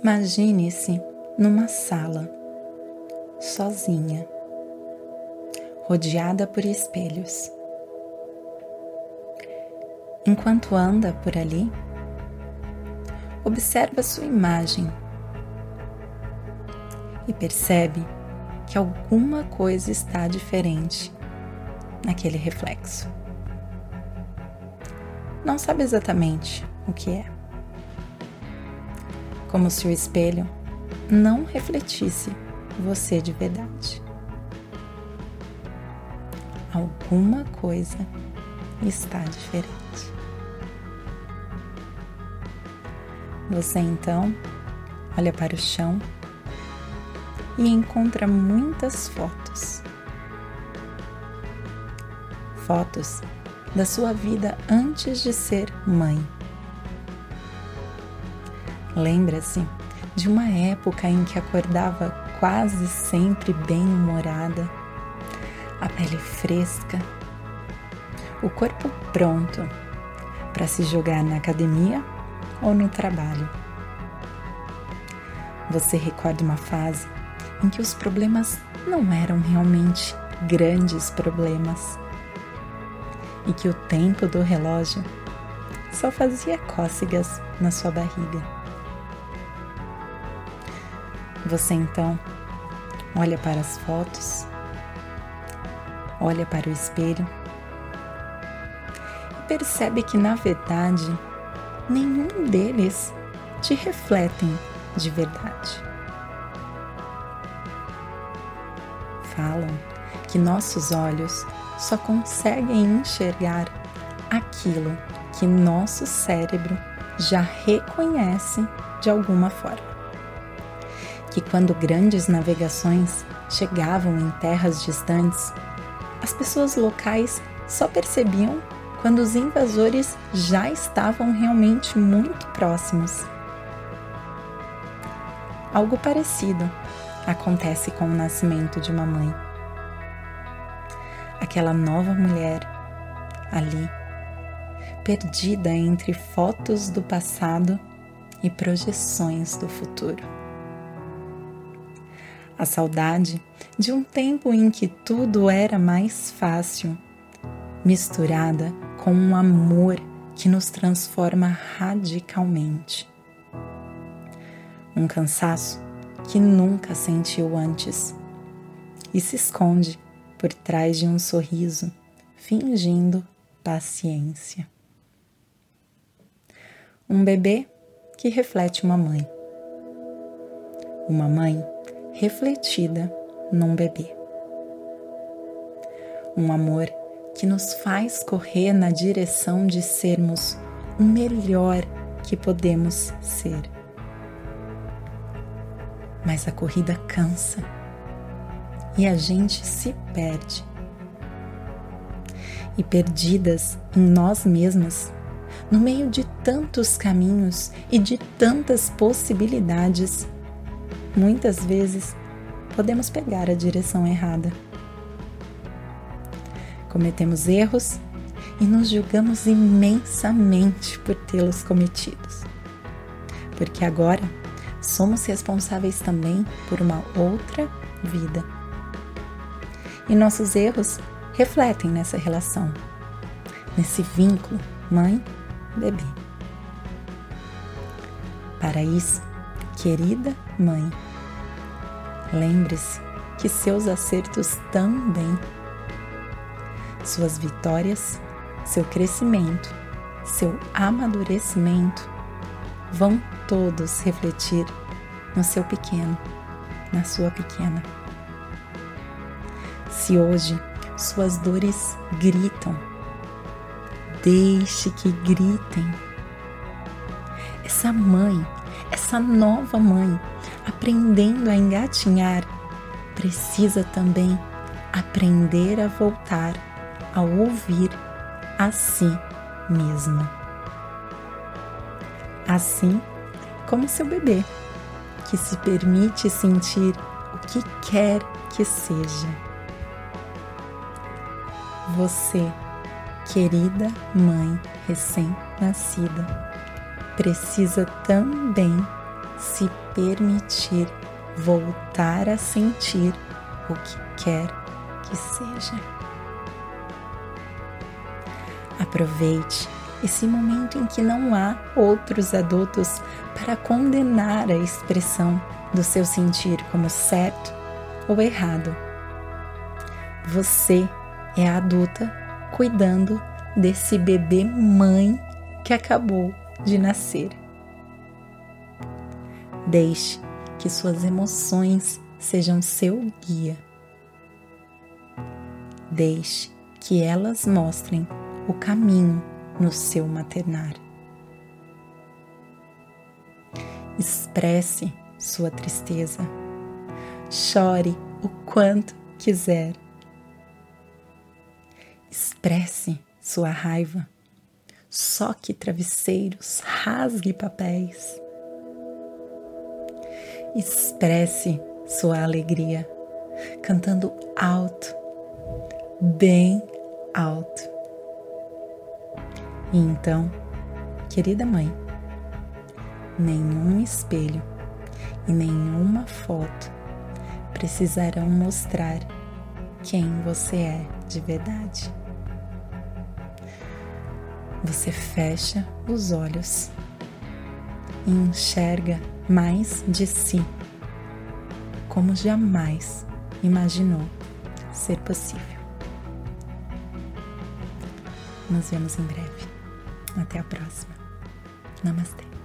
Imagine-se numa sala, sozinha, rodeada por espelhos. Enquanto anda por ali, observa sua imagem e percebe que alguma coisa está diferente naquele reflexo. Não sabe exatamente o que é como se o espelho não refletisse você de verdade. Alguma coisa está diferente. Você então olha para o chão e encontra muitas fotos. Fotos da sua vida antes de ser mãe Lembra-se de uma época em que acordava quase sempre bem-humorada, a pele fresca, o corpo pronto para se jogar na academia ou no trabalho. Você recorda uma fase em que os problemas não eram realmente grandes problemas e que o tempo do relógio só fazia cócegas na sua barriga. Você então olha para as fotos, olha para o espelho e percebe que, na verdade, nenhum deles te refletem de verdade. Falam que nossos olhos só conseguem enxergar aquilo que nosso cérebro já reconhece de alguma forma que quando grandes navegações chegavam em terras distantes, as pessoas locais só percebiam quando os invasores já estavam realmente muito próximos. Algo parecido acontece com o nascimento de uma mãe. Aquela nova mulher ali, perdida entre fotos do passado e projeções do futuro a saudade de um tempo em que tudo era mais fácil, misturada com um amor que nos transforma radicalmente. Um cansaço que nunca sentiu antes e se esconde por trás de um sorriso, fingindo paciência. Um bebê que reflete uma mãe. Uma mãe refletida num bebê. Um amor que nos faz correr na direção de sermos o melhor que podemos ser. Mas a corrida cansa e a gente se perde. E perdidas em nós mesmas, no meio de tantos caminhos e de tantas possibilidades, muitas vezes podemos pegar a direção errada. Cometemos erros e nos julgamos imensamente por tê-los cometidos. Porque agora somos responsáveis também por uma outra vida. E nossos erros refletem nessa relação, nesse vínculo mãe-bebê. Para isso, querida mãe, Lembre-se que seus acertos também, suas vitórias, seu crescimento, seu amadurecimento vão todos refletir no seu pequeno, na sua pequena. Se hoje suas dores gritam, deixe que gritem. Essa mãe, essa nova mãe, aprendendo a engatinhar, precisa também aprender a voltar a ouvir a si mesma. Assim como seu bebê, que se permite sentir o que quer que seja. Você, querida mãe recém-nascida, precisa também se permitir voltar a sentir o que quer que seja. Aproveite esse momento em que não há outros adultos para condenar a expressão do seu sentir como certo ou errado. Você é a adulta cuidando desse bebê mãe que acabou de nascer. Deixe que suas emoções sejam seu guia. Deixe que elas mostrem o caminho no seu maternar. Expresse sua tristeza. Chore o quanto quiser. Expresse sua raiva. Soque travesseiros, rasgue papéis. Expresse sua alegria, cantando alto, bem alto. E então, querida mãe, nenhum espelho e nenhuma foto precisarão mostrar quem você é de verdade. Você fecha os olhos e enxerga mais de si, como jamais imaginou ser possível. Nos vemos em breve. Até a próxima. Namastê.